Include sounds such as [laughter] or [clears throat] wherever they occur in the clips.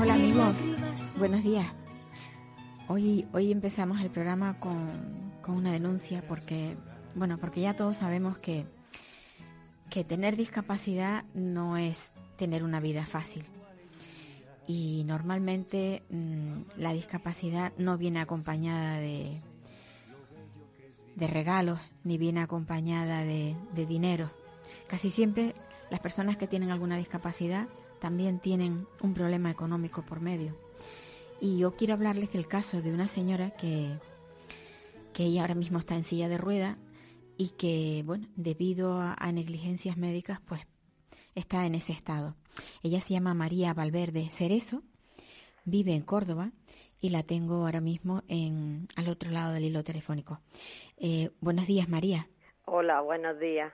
Hola amigos, buenos días. Hoy, hoy empezamos el programa con, con una denuncia porque, bueno, porque ya todos sabemos que, que tener discapacidad no es tener una vida fácil. Y normalmente mm, la discapacidad no viene acompañada de, de regalos ni viene acompañada de, de dinero. Casi siempre las personas que tienen alguna discapacidad también tienen un problema económico por medio. Y yo quiero hablarles del caso de una señora que, que ella ahora mismo está en silla de rueda y que, bueno, debido a, a negligencias médicas, pues está en ese estado. Ella se llama María Valverde Cerezo, vive en Córdoba y la tengo ahora mismo en, al otro lado del hilo telefónico. Eh, buenos días, María. Hola, buenos días.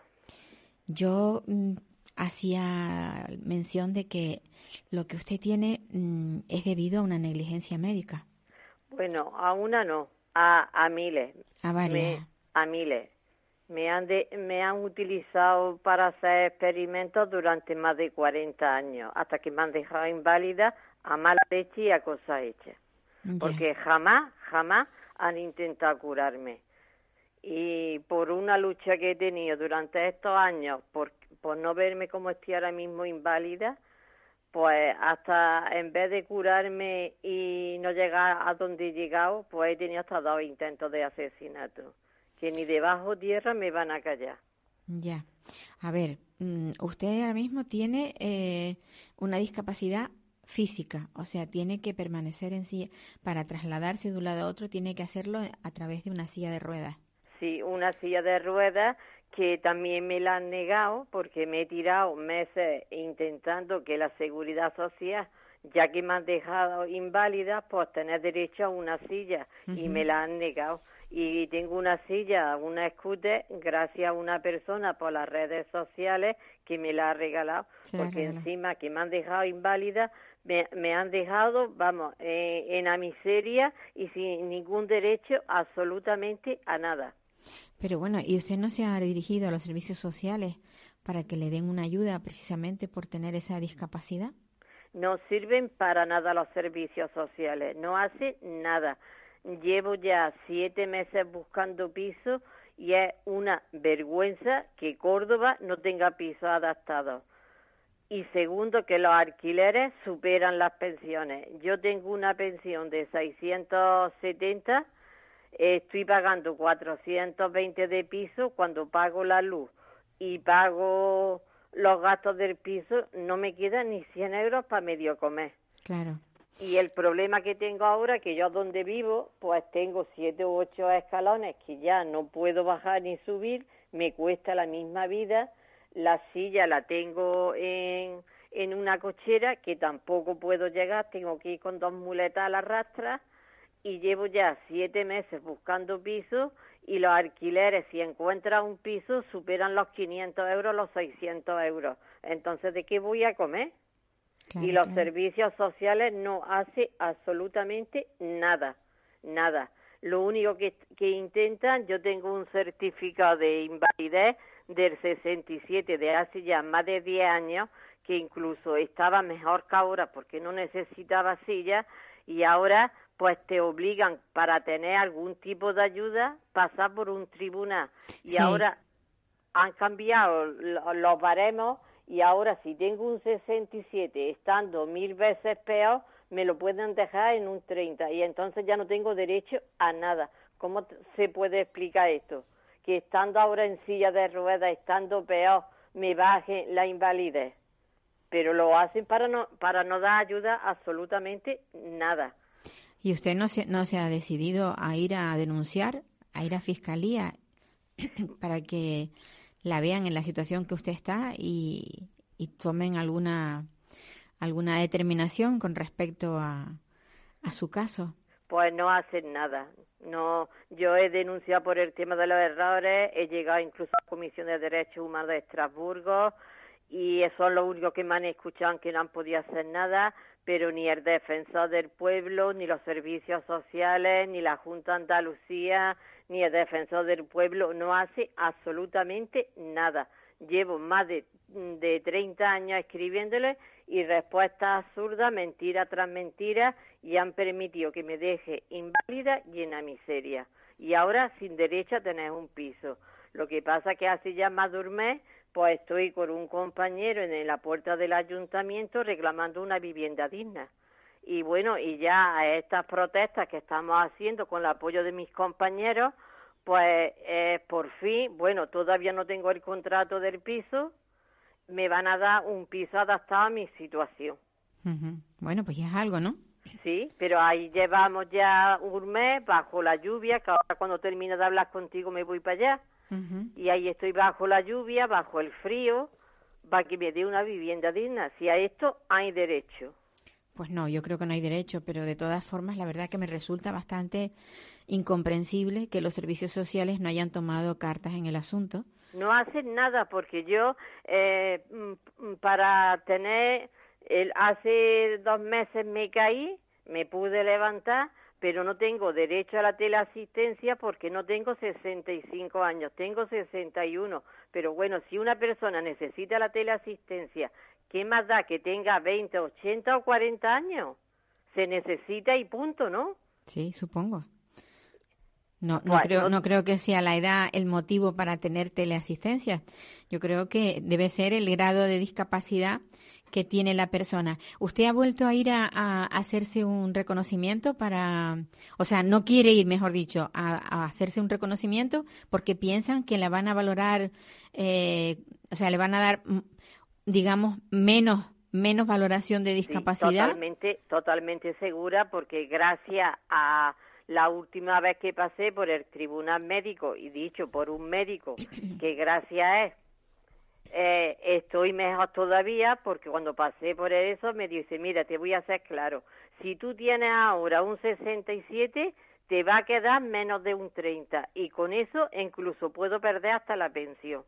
Yo mm, hacía mención de que lo que usted tiene mm, es debido a una negligencia médica. Bueno, a una no, a, a miles. A varias. Me- a miles. Me han, de- me han utilizado para hacer experimentos durante más de 40 años, hasta que me han dejado inválida a mala leche y a cosas hechas. Porque jamás, jamás han intentado curarme. Y por una lucha que he tenido durante estos años, por, por no verme como estoy ahora mismo inválida, pues hasta en vez de curarme y no llegar a donde he llegado, pues he tenido hasta dos intentos de asesinato, que ni debajo tierra me van a callar. Ya. A ver, mm, usted ahora mismo tiene eh, una discapacidad física, o sea, tiene que permanecer en silla, para trasladarse de un lado a otro, tiene que hacerlo a través de una silla de ruedas. Sí, una silla de ruedas que también me la han negado porque me he tirado meses intentando que la seguridad social, ya que me han dejado inválida, pues tener derecho a una silla y me la han negado. Y tengo una silla, una scooter, gracias a una persona por las redes sociales que me la ha regalado, porque encima que me han dejado inválida, me, me han dejado, vamos, eh, en la miseria y sin ningún derecho absolutamente a nada. Pero bueno, ¿y usted no se ha dirigido a los servicios sociales para que le den una ayuda precisamente por tener esa discapacidad? No sirven para nada los servicios sociales, no hacen nada. Llevo ya siete meses buscando piso y es una vergüenza que Córdoba no tenga pisos adaptados. Y segundo, que los alquileres superan las pensiones. Yo tengo una pensión de 670, eh, estoy pagando 420 de piso cuando pago la luz y pago los gastos del piso, no me quedan ni 100 euros para medio comer. Claro. Y el problema que tengo ahora, que yo donde vivo, pues tengo siete u ocho escalones que ya no puedo bajar ni subir, me cuesta la misma vida, la silla la tengo en, en una cochera que tampoco puedo llegar, tengo que ir con dos muletas a la rastra y llevo ya siete meses buscando piso y los alquileres, si encuentras un piso, superan los 500 euros, los 600 euros. Entonces, ¿de qué voy a comer? claro, y los claro. servicios sociales no hace absolutamente nada, nada. Lo único que, que intentan, yo tengo un certificado de invalidez del 67 de hace ya más de 10 años, que incluso estaba mejor que ahora porque no necesitaba silla y ahora pues te obligan para tener algún tipo de ayuda pasar por un tribunal y Sí. ahora han cambiado lo- los baremos y ahora si tengo un 67 estando mil veces peor, me lo pueden dejar en un 30 y entonces ya no tengo derecho a nada. ¿Cómo se puede explicar esto? Que estando ahora en silla de ruedas, estando peor, me baje la invalidez. Pero lo hacen para no, para no dar ayuda absolutamente nada. ¿Y usted no se, no se ha decidido a ir a denunciar, a ir a fiscalía [clears throat] para que la vean en la situación que usted está y, tomen alguna alguna determinación con respecto a, a su caso? Pues no hacen nada. No, yo he denunciado por el tema de los errores, he llegado incluso a la Comisión de Derechos Humanos de Estrasburgo y son los únicos que me han escuchado que no han podido hacer nada, pero ni el defensor del pueblo, ni los servicios sociales, ni la Junta Andalucía, ni el defensor del pueblo no hace absolutamente nada. Llevo más de, de 30 años escribiéndole y respuestas absurdas, mentira tras mentira, y han permitido que me deje inválida y en la miseria. Y ahora sin derecho a tener un piso. Lo que pasa que hace ya más de un mes, pues estoy con un compañero en la puerta del ayuntamiento reclamando una vivienda digna. Y bueno, y ya a estas protestas que estamos haciendo con el apoyo de mis compañeros, pues eh, por fin, bueno, todavía no tengo el contrato del piso, me van a dar un piso adaptado a mi situación. Bueno, pues ya es algo, ¿no? Sí, pero ahí llevamos ya un mes bajo la lluvia, que ahora cuando termine de hablar contigo me voy para allá. Y ahí estoy bajo la lluvia, bajo el frío, para que me dé una vivienda digna. Si a esto hay derecho. Pues no, yo creo que no hay derecho, pero de todas formas la verdad que me resulta bastante incomprensible que los servicios sociales no hayan tomado cartas en el asunto. No hacen nada porque yo eh, mm, para tener el, hace dos meses me caí, me pude levantar, pero no tengo derecho a la teleasistencia porque no tengo 65 años, tengo 61. Pero bueno, si una persona necesita la teleasistencia, ¿qué más da que tenga 20, 80 o 40 años? Se necesita y punto, ¿no? Sí, supongo. No, no, creo, no creo que sea la edad el motivo para tener teleasistencia. Yo creo que debe ser el grado de discapacidad que tiene la persona. ¿Usted ha vuelto a ir a, hacerse un reconocimiento para, o sea, no quiere ir, mejor dicho, a, hacerse un reconocimiento porque piensan que la van a valorar, eh, o sea, le van a dar, mm, digamos, menos menos valoración de discapacidad? totalmente, totalmente segura porque gracias a la última vez que pasé por el tribunal médico y dicho por un médico que gracias es eh, estoy mejor todavía porque cuando pasé por eso me dice, mira, te voy a hacer claro, si tú tienes ahora un 67, te va a quedar menos de un 30 y con eso incluso puedo perder hasta la pensión.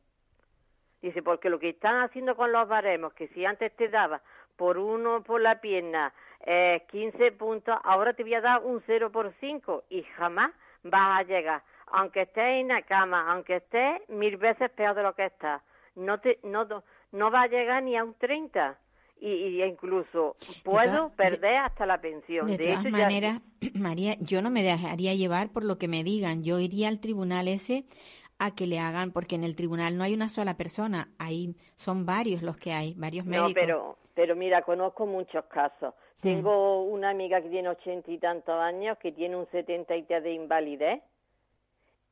Dice, porque lo que están haciendo con los baremos, que si antes te daba por uno por la pierna eh, 15 puntos, ahora te voy a dar un 0 por 5 y jamás vas a llegar. Aunque estés en la cama, aunque estés mil veces peor de lo que estás no te no no va a llegar ni a un 30 y, incluso puedo perder hasta la pensión. De, todas maneras, [clears throat] María, yo no me dejaría llevar por lo que me digan. Yo iría al tribunal ese a que le hagan, porque en el tribunal no hay una sola persona, ahí son varios los que hay, varios médicos. No, pero, pero mira, conozco muchos casos. Tengo una amiga que tiene ochenta y tantos años, que tiene un setenta y de invalidez,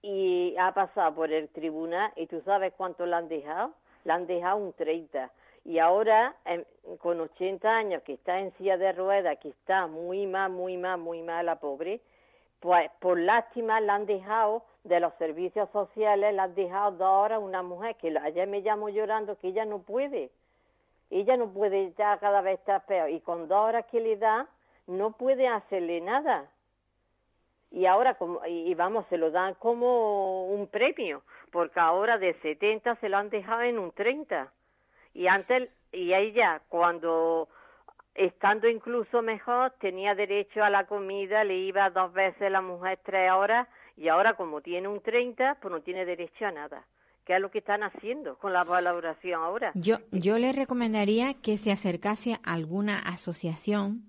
y ha pasado por el tribunal y tú sabes cuánto le han dejado, le han dejado un 30 y ahora con 80 años que está en silla de ruedas, que está muy mal, muy mal, muy mal la pobre, pues por lástima la han dejado de los servicios sociales, la han dejado dos horas una mujer que ayer me llamó llorando que ella no puede, ella no puede ya cada vez estar peor. Y con dos horas que le da no puede hacerle nada y ahora como y vamos se lo dan como un premio porque ahora de 70 se lo han dejado en un 30 y antes y ella cuando estando incluso mejor tenía derecho a la comida le iba dos veces la mujer tres horas y ahora como tiene un 30 pues no tiene derecho a nada ¿Qué es lo que están haciendo con la valoración ahora? Yo, yo le recomendaría que se acercase a alguna asociación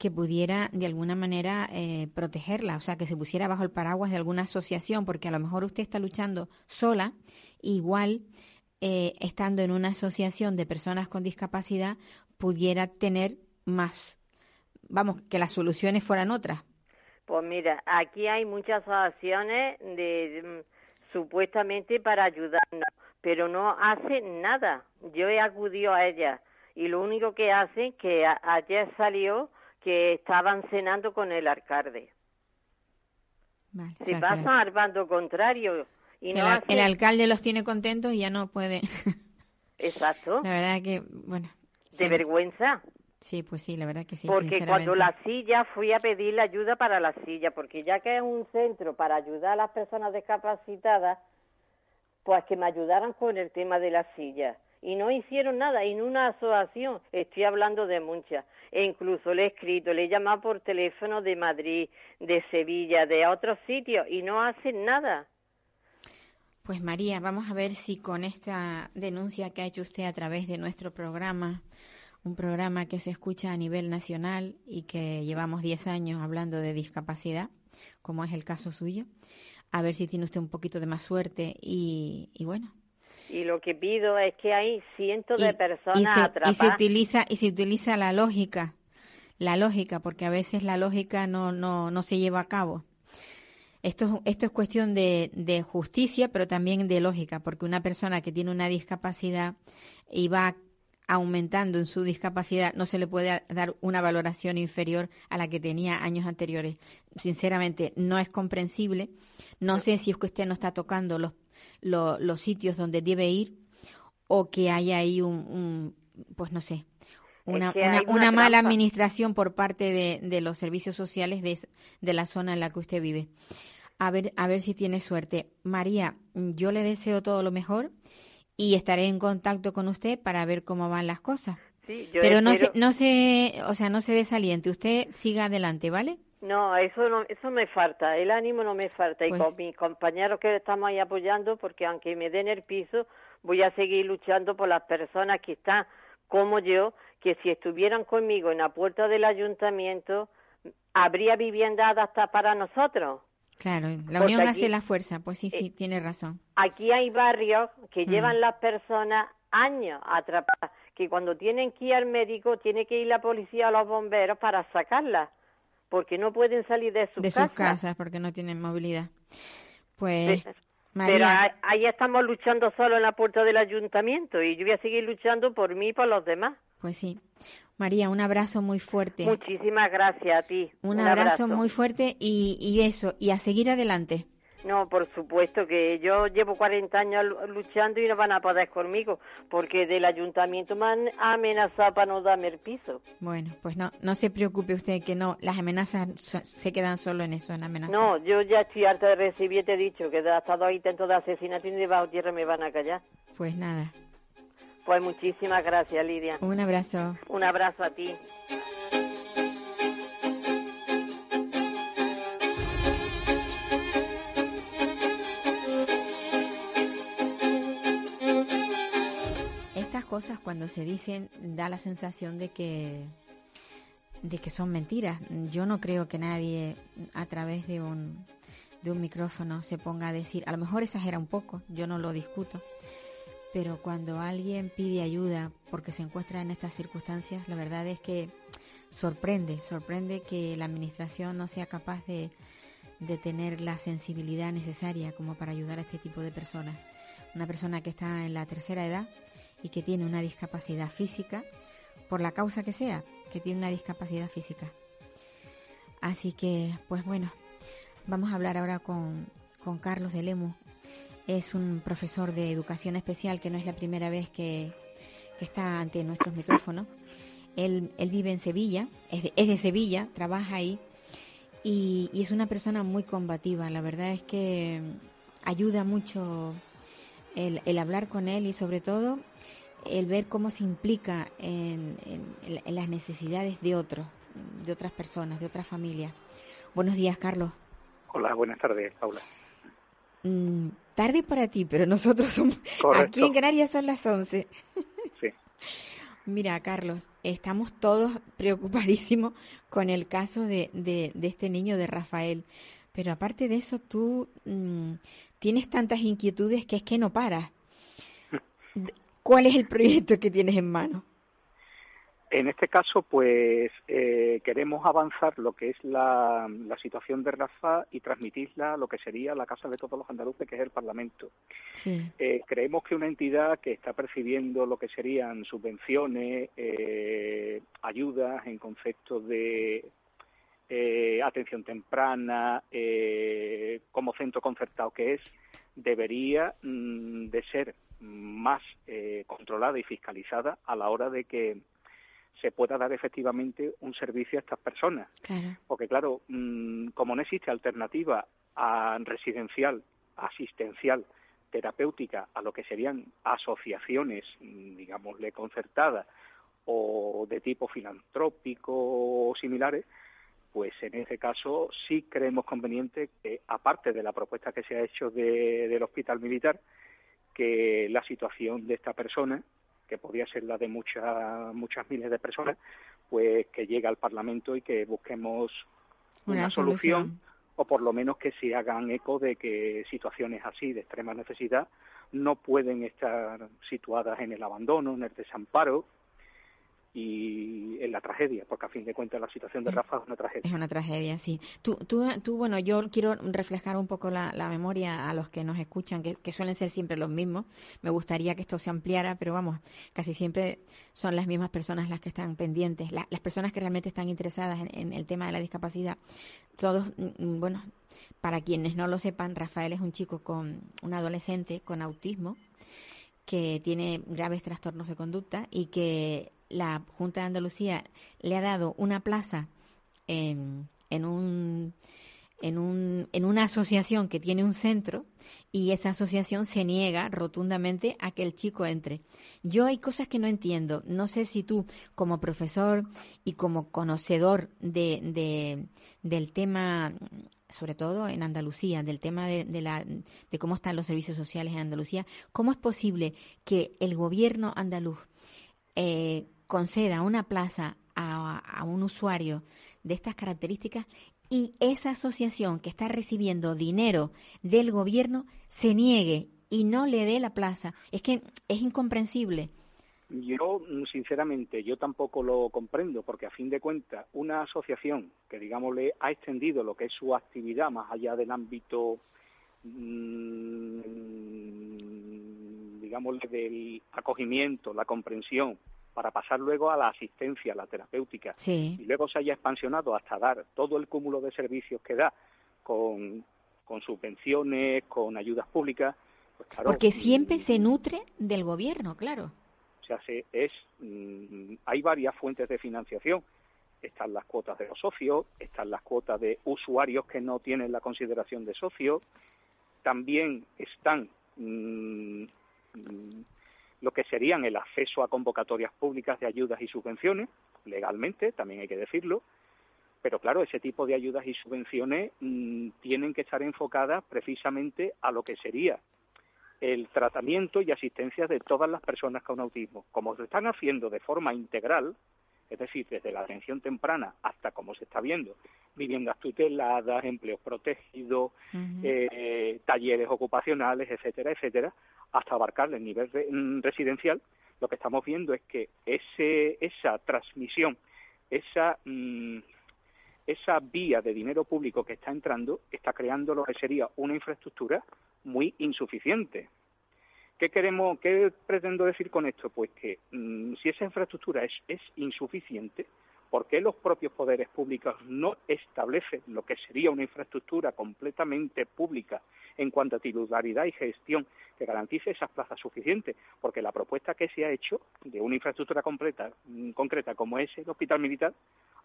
que pudiera de alguna manera eh, protegerla, o sea, que se pusiera bajo el paraguas de alguna asociación, porque a lo mejor usted está luchando sola, igual eh, estando en una asociación de personas con discapacidad, pudiera tener más, vamos, que las soluciones fueran otras. Pues mira, aquí hay muchas asociaciones de, mm, supuestamente para ayudarnos, pero no hacen nada. Yo he acudido a ellas y lo único que hacen que ayer salió que estaban cenando con el alcalde. Se pasa al bando contrario. Y no el, alcalde los tiene contentos y ya no puede. [laughs] Exacto. La verdad que, bueno. De vergüenza. Sí, pues sí, la verdad que sí. Porque cuando la silla fui a pedir la ayuda para la silla, porque ya que es un centro para ayudar a las personas discapacitadas, pues que me ayudaran con el tema de la silla. Y no hicieron nada, y en una asociación, estoy hablando de muchas, e incluso le he escrito, le he llamado por teléfono de Madrid, de Sevilla, de otros sitios, y no hacen nada. Pues María, vamos a ver si con esta denuncia que ha hecho usted a través de nuestro programa, un programa que se escucha a nivel nacional y que llevamos 10 años hablando de discapacidad, como es el caso suyo, a ver si tiene usted un poquito de más suerte y, bueno. Y lo que pido es que hay cientos de personas y se, atrapadas. Y se utiliza, y se utiliza la lógica, la lógica, porque a veces la lógica no, no, no se lleva a cabo. Esto, esto es cuestión de, de, justicia, pero también de lógica, porque una persona que tiene una discapacidad y va aumentando en su discapacidad, no se le puede dar una valoración inferior a la que tenía años anteriores. Sinceramente, no es comprensible. No sé si es que usted no está tocando los, los, sitios donde debe ir o que haya ahí un, pues no sé, una, una, mala administración por parte de, de los servicios sociales de, de, la zona en la que usted vive. A ver, a ver si tiene suerte. María, yo le deseo todo lo mejor y estaré en contacto con usted para ver cómo van las cosas. Pero no se, no se, o sea, no se desaliente, usted siga adelante, ¿vale? No, eso no, eso me falta, el ánimo no me falta y pues con mis compañeros que estamos ahí apoyando, porque aunque me den el piso, voy a seguir luchando por las personas que están como yo, que si estuvieran conmigo en la puerta del ayuntamiento, habría vivienda hasta para nosotros. Claro, la unión hace la fuerza, pues sí, sí, eh, tiene razón. Aquí hay barrios que mm. llevan las personas años atrapadas, que cuando tienen que ir al médico tiene que ir la policía o los bomberos para sacarlas, porque no pueden salir de sus de casas. sus casas, porque no tienen movilidad. Pues, María... Pero ahí estamos luchando solo en la puerta del ayuntamiento y yo voy a seguir luchando por mí y por los demás. Pues sí. María, un abrazo muy fuerte. Muchísimas gracias a ti. Un, abrazo, muy fuerte y, y eso, y a seguir adelante. No, por supuesto que yo llevo 40 años luchando y no van a poder conmigo, porque del ayuntamiento me han amenazado para no darme el piso. Bueno, pues no, no se preocupe usted que no, las amenazas se quedan solo en eso, en amenazas. No, yo ya estoy harta de recibir, te he dicho que hasta dos intentos de asesinato y debajo tierra me van a callar. Pues nada, pues muchísimas gracias, Lidia. Un abrazo. Un abrazo a ti. Cosas cuando se dicen da la sensación de que de que son mentiras. Yo no creo que nadie a través de un de un micrófono se ponga a decir, a lo mejor exagera un poco, yo no lo discuto, pero cuando alguien pide ayuda porque se encuentra en estas circunstancias, la verdad es que sorprende, sorprende que la administración no sea capaz de, de tener la sensibilidad necesaria como para ayudar a este tipo de personas. Una persona que está en la tercera edad y que tiene una discapacidad física, por la causa que sea, que tiene una discapacidad física. Así que, pues bueno, vamos a hablar ahora con, con Carlos de Lemus, es un profesor de educación especial que no es la primera vez que, está ante nuestros micrófonos. Él, él vive en Sevilla, es de, es de Sevilla, trabaja ahí y, es una persona muy combativa. La verdad es que ayuda mucho el, el hablar con él y sobre todo el ver cómo se implica en, en, las necesidades de otros, de otras personas, de otras familias. Buenos días, Carlos. Hola, buenas tardes, Paula. Mm, tarde para ti, pero nosotros somos... Aquí en Canarias son las 11. Sí. [laughs] Mira, Carlos, estamos todos preocupadísimos con el caso de, de, este niño de Rafael. Pero aparte de eso, tú mm, tienes tantas inquietudes que es que no paras. ¿Cuál es el proyecto que tienes en mano? En este caso, pues eh, queremos avanzar lo que es la, situación de Rafa y transmitirla a lo que sería la casa de todos los andaluces, que es el Parlamento. Eh, creemos que una entidad que está percibiendo lo que serían subvenciones, eh, ayudas en concepto de atención temprana, como centro concertado que es, debería mm, de ser más controlada y fiscalizada a la hora de que se pueda dar efectivamente un servicio a estas personas. Porque claro, mm, como no existe alternativa a residencial, asistencial, terapéutica a lo que serían asociaciones, mm, digámosle, concertadas o de tipo filantrópico o similares, pues en ese caso sí creemos conveniente que, aparte de la propuesta que se ha hecho del hospital militar, que la situación de esta persona, que podría ser la de muchas muchas miles de personas, pues que llegue al Parlamento y que busquemos una, solución o por lo menos que se hagan eco de que situaciones así de extrema necesidad no pueden estar situadas en el abandono, en el desamparo y en la tragedia, porque a fin de cuentas la situación de Rafa es una tragedia. Es una tragedia, sí. Tú, tú, tú bueno, yo quiero reflejar un poco la, memoria a los que nos escuchan, que, suelen ser siempre los mismos. Me gustaría que esto se ampliara, pero vamos, casi siempre son las mismas personas las que están pendientes, las personas que realmente están interesadas en, el tema de la discapacidad. Todos, mm, mm, bueno, para quienes no lo sepan, Rafael es un chico con, un adolescente con autismo que tiene graves trastornos de conducta y que la Junta de Andalucía le ha dado una plaza en, en, un, en, un, en una asociación que tiene un centro y esa asociación se niega rotundamente a que el chico entre. Yo hay cosas que no entiendo. No sé si tú, como profesor y como conocedor de, de del tema, sobre todo en Andalucía, del tema de, de, la, de cómo están los servicios sociales en Andalucía, ¿cómo es posible que el gobierno andaluz eh, conceda una plaza a, un usuario de estas características y esa asociación que está recibiendo dinero del gobierno se niegue y no le dé la plaza. Es que es incomprensible. Yo, sinceramente, yo tampoco lo comprendo, porque a fin de cuentas, una asociación que, digamos, le ha extendido lo que es su actividad más allá del ámbito, mmm, digamos, del acogimiento, la comprensión, para pasar luego a la asistencia, a la terapéutica, y luego se haya expansionado hasta dar todo el cúmulo de servicios que da con, con subvenciones, con ayudas públicas. Pues Porque siempre se nutre del gobierno, claro. O sea, se, es, mm, hay varias fuentes de financiación. Están las cuotas de los socios, están las cuotas de usuarios que no tienen la consideración de socios, también están mm, mm, lo que serían el acceso a convocatorias públicas de ayudas y subvenciones, legalmente, también hay que decirlo, pero claro, ese tipo de ayudas y subvenciones mm, tienen que estar enfocadas precisamente a lo que sería el tratamiento y asistencia de todas las personas con autismo. Como se están haciendo de forma integral, es decir, desde la atención temprana hasta como se está viendo, viviendas tuteladas, empleos protegidos, eh, talleres ocupacionales, etcétera, etcétera, hasta abarcar el nivel mm, residencial, lo que estamos viendo es que ese, esa transmisión, esa, mm, esa vía de dinero público que está entrando, está creando lo que sería una infraestructura muy insuficiente. ¿Qué queremos, qué pretendo decir con esto? Pues que mm, si esa infraestructura es, es insuficiente, ¿por qué los propios poderes públicos no establecen lo que sería una infraestructura completamente pública en cuanto a titularidad y gestión que garantice esas plazas suficientes? Porque la propuesta que se ha hecho de una infraestructura completa, mm, concreta como es el hospital militar,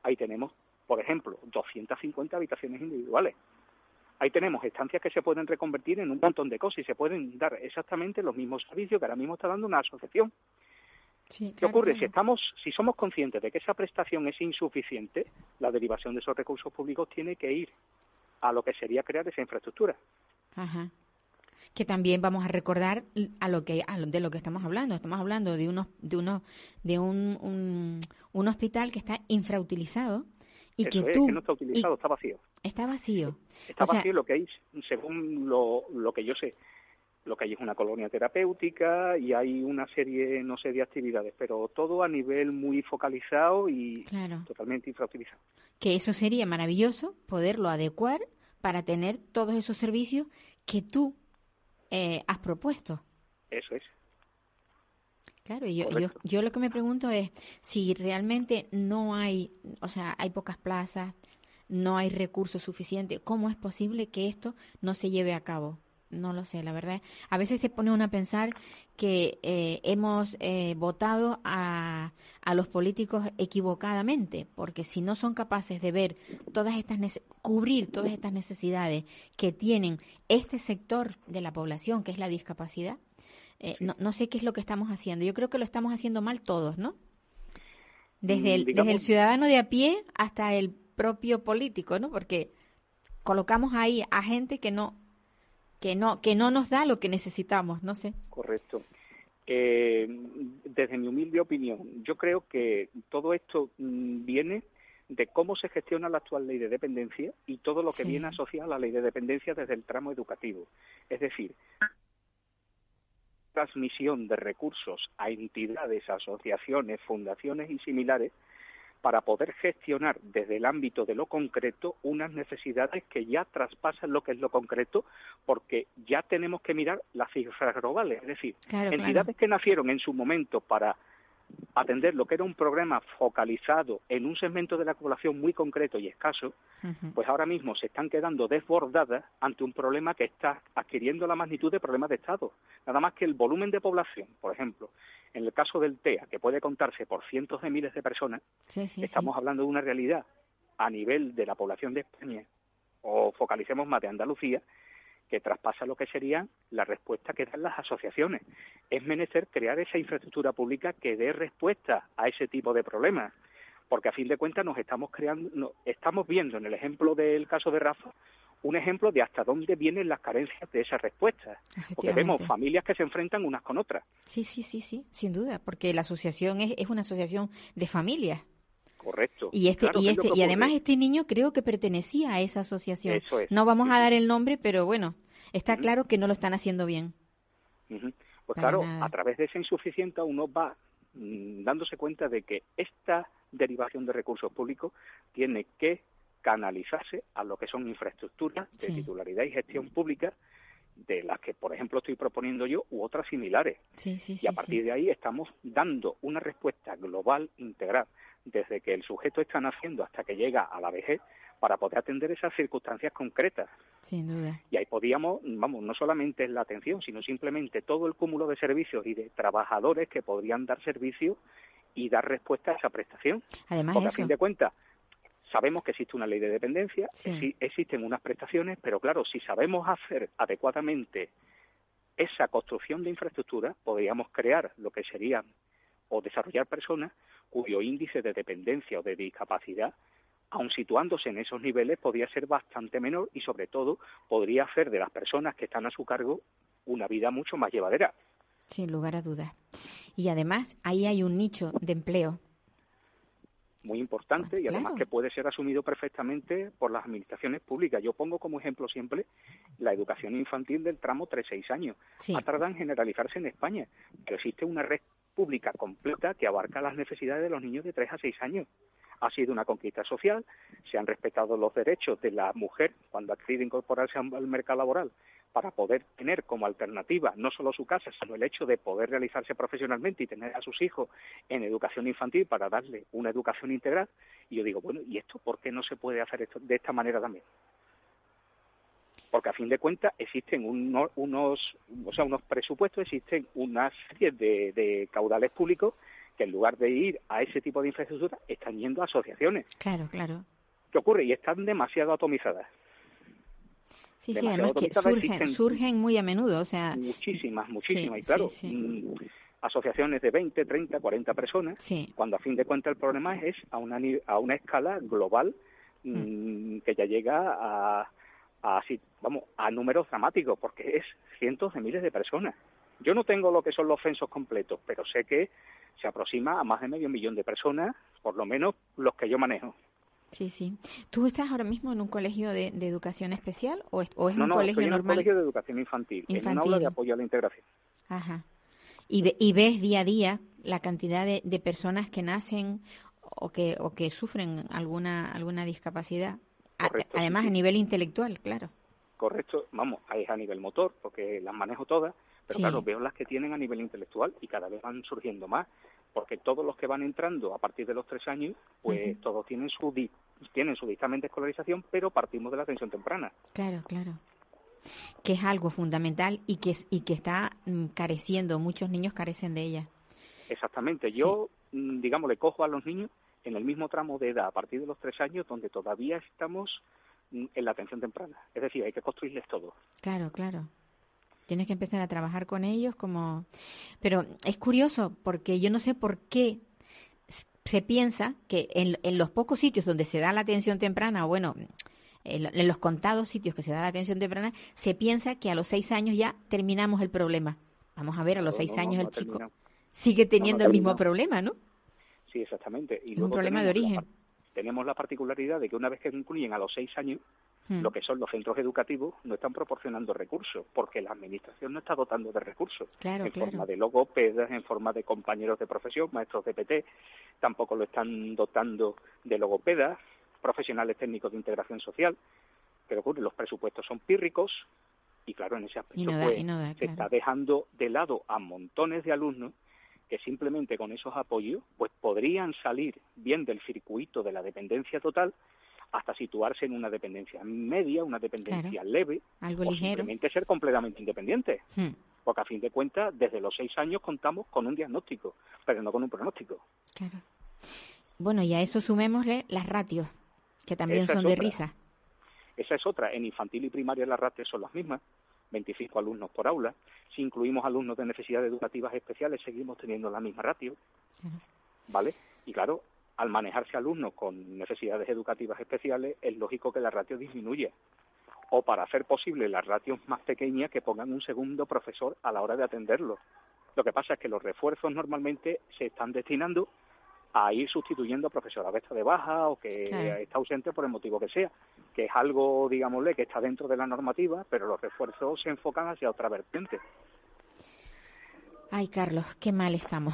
ahí tenemos, por ejemplo, 250 habitaciones individuales ahí tenemos estancias que se pueden reconvertir en un montón de cosas y se pueden dar exactamente los mismos servicios que ahora mismo está dando una asociación. ¿Qué ocurre? Si estamos, si somos conscientes de que esa prestación es insuficiente, la derivación de esos recursos públicos tiene que ir a lo que sería crear esa infraestructura. Ajá. Que también vamos a recordar a lo que de lo que estamos hablando. Estamos hablando de unos, de uno de un, un hospital que está infrautilizado y que tú... no está utilizado, está vacío. Está vacío. Está vacío lo que hay, según lo, lo que yo sé, lo que hay es una colonia terapéutica y hay una serie, no sé, de actividades, pero todo a nivel muy focalizado y totalmente infrautilizado. Que eso sería maravilloso poderlo adecuar para tener todos esos servicios que tú eh, has propuesto. Eso es. Claro, yo, yo, yo lo que me pregunto es si realmente no hay, o sea, hay pocas plazas, no hay recursos suficientes, ¿cómo es posible que esto no se lleve a cabo? No lo sé, la verdad. A veces se pone uno a pensar que eh, hemos eh, votado a, a, los políticos equivocadamente, porque si no son capaces de ver todas estas cubrir todas estas necesidades que tienen este sector de la población, que es la discapacidad, eh, no, no sé qué es lo que estamos haciendo. Yo creo que lo estamos haciendo mal todos, ¿no? Desde el, desde el ciudadano de a pie hasta el propio político, ¿no? Porque colocamos ahí a gente que no que no que no nos da lo que necesitamos, no sé. Correcto. Eh, desde mi humilde opinión, yo creo que todo esto mm, viene de cómo se gestiona la actual ley de dependencia y todo lo que viene asociado a la ley de dependencia desde el tramo educativo. Es decir, transmisión de recursos a entidades, asociaciones, fundaciones y similares para poder gestionar desde el ámbito de lo concreto unas necesidades que ya traspasan lo que es lo concreto, porque ya tenemos que mirar las cifras globales, es decir, entidades que nacieron en su momento para atender lo que era un programa focalizado en un segmento de la población muy concreto y escaso, pues ahora mismo se están quedando desbordadas ante un problema que está adquiriendo la magnitud de problemas de Estado. Nada más que el volumen de población, por ejemplo, en el caso del TEA, que puede contarse por cientos de miles de personas, estamos hablando de una realidad a nivel de la población de España, o focalicemos más de Andalucía, que traspasa lo que sería la respuesta que dan las asociaciones. Es menester crear esa infraestructura pública que dé respuesta a ese tipo de problemas, porque a fin de cuentas nos estamos creando, estamos viendo en el ejemplo del caso de Rafa un ejemplo de hasta dónde vienen las carencias de esa respuesta. Porque vemos familias que se enfrentan unas con otras. Sí, sí, sí, sí, sin duda, porque la asociación es, es una asociación de familias. Correcto. Y este y este y además este niño creo que pertenecía a esa asociación. No vamos a dar el nombre, pero bueno, está claro que no lo están haciendo bien. Pues claro, a través de esa insuficiencia uno va mm, dándose cuenta de que esta derivación de recursos públicos tiene que canalizarse a lo que son infraestructuras de titularidad y gestión pública de las que, por ejemplo, estoy proponiendo yo u otras similares. y a partir de ahí estamos dando una respuesta global, integral, desde que el sujeto está naciendo hasta que llega a la vejez, para poder atender esas circunstancias concretas. Sin duda. Y ahí podíamos, vamos, no solamente la atención, sino simplemente todo el cúmulo de servicios y de trabajadores que podrían dar servicio y dar respuesta a esa prestación. Además, Porque a fin de cuentas, sabemos que existe una ley de dependencia, existen unas prestaciones, pero claro, si sabemos hacer adecuadamente esa construcción de infraestructura, podríamos crear lo que serían o desarrollar personas cuyo índice de dependencia o de discapacidad, aun situándose en esos niveles, podría ser bastante menor y sobre todo podría hacer de las personas que están a su cargo una vida mucho más llevadera. Sin lugar a dudas. Y además ahí hay un nicho de empleo muy importante y además que puede ser asumido perfectamente por las administraciones públicas. Yo pongo como ejemplo siempre la educación infantil del tramo 3-6 años. Ha tardado en generalizarse en España, pero existe una red pública completa que abarca las necesidades de los niños de 3 a 6 años. Ha sido una conquista social, se han respetado los derechos de la mujer cuando ha querido incorporarse al mercado laboral para poder tener como alternativa no solo su casa, sino el hecho de poder realizarse profesionalmente y tener a sus hijos en educación infantil para darle una educación integral. Y yo digo, bueno, ¿y esto por qué no se puede hacer esto de esta manera también? Porque a fin de cuentas existen unos, o sea, unos presupuestos, existen una serie de, de caudales públicos que en lugar de ir a ese tipo de infraestructura están yendo a asociaciones. Claro, claro. ¿Qué ocurre? Y están demasiado atomizadas. Sí, sí, además que surgen, surgen muy a menudo, o sea... Muchísimas, muchísimas, y claro, mm, asociaciones de 20, 30, 40 personas, cuando a fin de cuentas el problema es a una, a una escala global mm, mm. que ya llega a, a, vamos, a números dramáticos, porque es cientos de miles de personas. Yo no tengo lo que son los censos completos, pero sé que se aproxima a más de medio millón de personas, por lo menos los que yo manejo. Sí, sí. ¿Tú estás ahora mismo en un colegio de, educación especial o es, o es un colegio estoy en un colegio de educación infantil, en un aula de apoyo a la integración. Ajá. ¿Y, y ves día a día la cantidad de, de, personas que nacen o que, o que sufren alguna, alguna discapacidad? Además, a nivel intelectual, claro. Correcto, vamos, es a nivel motor, porque las manejo todas, pero claro, veo las que tienen a nivel intelectual y cada vez van surgiendo más porque todos los que van entrando a partir de los tres años, pues todos tienen su tienen su dictamen de escolarización, pero partimos de la atención temprana. Claro, claro. que es algo fundamental y que, y que está mm, careciendo, muchos niños carecen de ella. Exactamente, yo, mm, digamos, le cojo a los niños en el mismo tramo de edad, a partir de los tres años, donde todavía estamos mm, en la atención temprana. Es decir, hay que construirles todo. Claro, claro. Tienes que empezar a trabajar con ellos como... Pero es curioso porque yo no sé por qué se piensa que en, en los pocos sitios donde se da la atención temprana, o bueno, en, los contados sitios que se da la atención temprana, se piensa que a los seis años ya terminamos el problema. Vamos a ver, a los seis años el chico sigue teniendo el mismo problema, ¿no? Sí, exactamente. Y es un problema de origen. tenemos la particularidad de que una vez que concluyen a los seis años, hmm. lo que son los centros educativos no están proporcionando recursos, porque la administración no está dotando de recursos. en forma de logopedas, en forma de compañeros de profesión, maestros de PT, tampoco lo están dotando de logopedas, profesionales técnicos de integración social. Pero ocurre, los presupuestos son pírricos y claro, en ese aspecto pues, se está dejando de lado a montones de alumnos que simplemente con esos apoyos pues podrían salir bien del circuito de la dependencia total hasta situarse en una dependencia media, una dependencia leve, Algo o ligero. simplemente ser completamente independiente. Hmm. Porque a fin de cuentas, desde los seis años contamos con un diagnóstico, pero no con un pronóstico. Claro. Bueno, y a eso sumémosle las ratios, que también son de risa. Esa es otra. En infantil y primaria las ratios son las mismas. 25 alumnos por aula. Si incluimos alumnos de necesidades educativas especiales, seguimos teniendo la misma ratio. ¿Vale? Y claro, al manejarse alumnos con necesidades educativas especiales, es lógico que la ratio disminuya. O para hacer posible las ratios más pequeñas, que pongan un segundo profesor a la hora de atenderlos. Lo que pasa es que los refuerzos normalmente se están destinando a ir sustituyendo a profesora que está de baja o que está ausente por el motivo que sea, que es algo, digámosle, que está dentro de la normativa, pero los refuerzos se enfocan hacia otra vertiente. Ay, Carlos, qué mal estamos.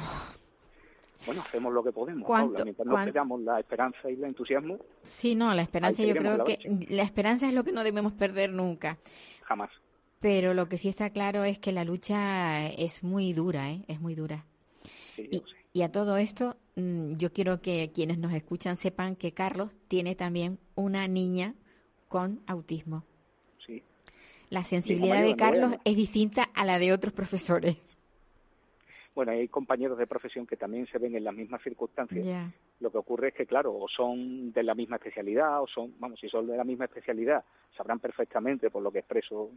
Bueno, hacemos lo que podemos. Mientras no perdamos la esperanza y el entusiasmo. Sí, no, la esperanza yo creo que la esperanza es lo que no debemos perder nunca. Jamás. Pero lo que sí está claro es que la lucha es muy dura, ¿eh? Es muy dura. Sí, y, y a todo esto, yo quiero que quienes nos escuchan sepan que Carlos tiene también una niña con autismo. Sí. La sensibilidad de Carlos es distinta a la de otros profesores. Bueno, hay compañeros de profesión que también se ven en las mismas circunstancias. Lo que ocurre es que, claro, o son de la misma especialidad, o son, vamos, si son de la misma especialidad, sabrán perfectamente por lo que expreso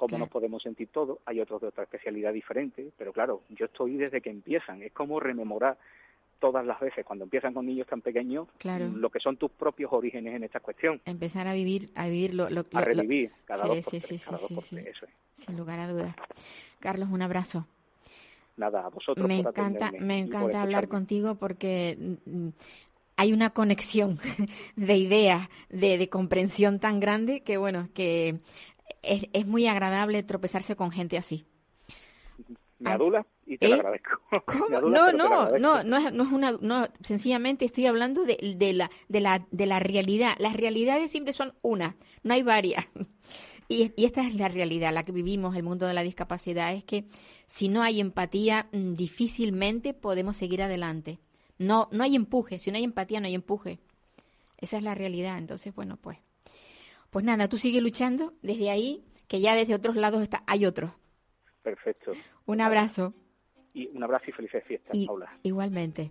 cómo nos podemos sentir todos, hay otros de otra especialidad diferente, pero claro, yo estoy desde que empiezan, es como rememorar todas las veces cuando empiezan con niños tan pequeños lo que son tus propios orígenes en esta cuestión. Empezar a vivir, a vivir lo, lo a revivir cada sí, dos sí, sí, sí, Sin lugar a dudas. Carlos, un abrazo. Nada, a vosotros. Me encanta, me encanta hablar contigo porque mm, hay una conexión [laughs] de ideas, de, de comprensión tan grande que bueno, que es, es muy agradable tropezarse con gente así. Me adula y te lo ¿Eh? agradezco. [laughs] no, no, no, no es, no es una, no, sencillamente estoy hablando de, de, la, de, la, de la realidad. Las realidades siempre son una, no hay varias. [laughs] Y, y, esta es la realidad, la que vivimos, el mundo de la discapacidad, es que si no hay empatía, mm, difícilmente podemos seguir adelante. No, no hay empuje, si no hay empatía, no hay empuje. Esa es la realidad. Entonces, bueno, pues pues nada, tú sigues luchando desde ahí, que ya desde otros lados está, hay otros. Perfecto. Un abrazo. Y un abrazo y felices fiestas, Paula. Igualmente.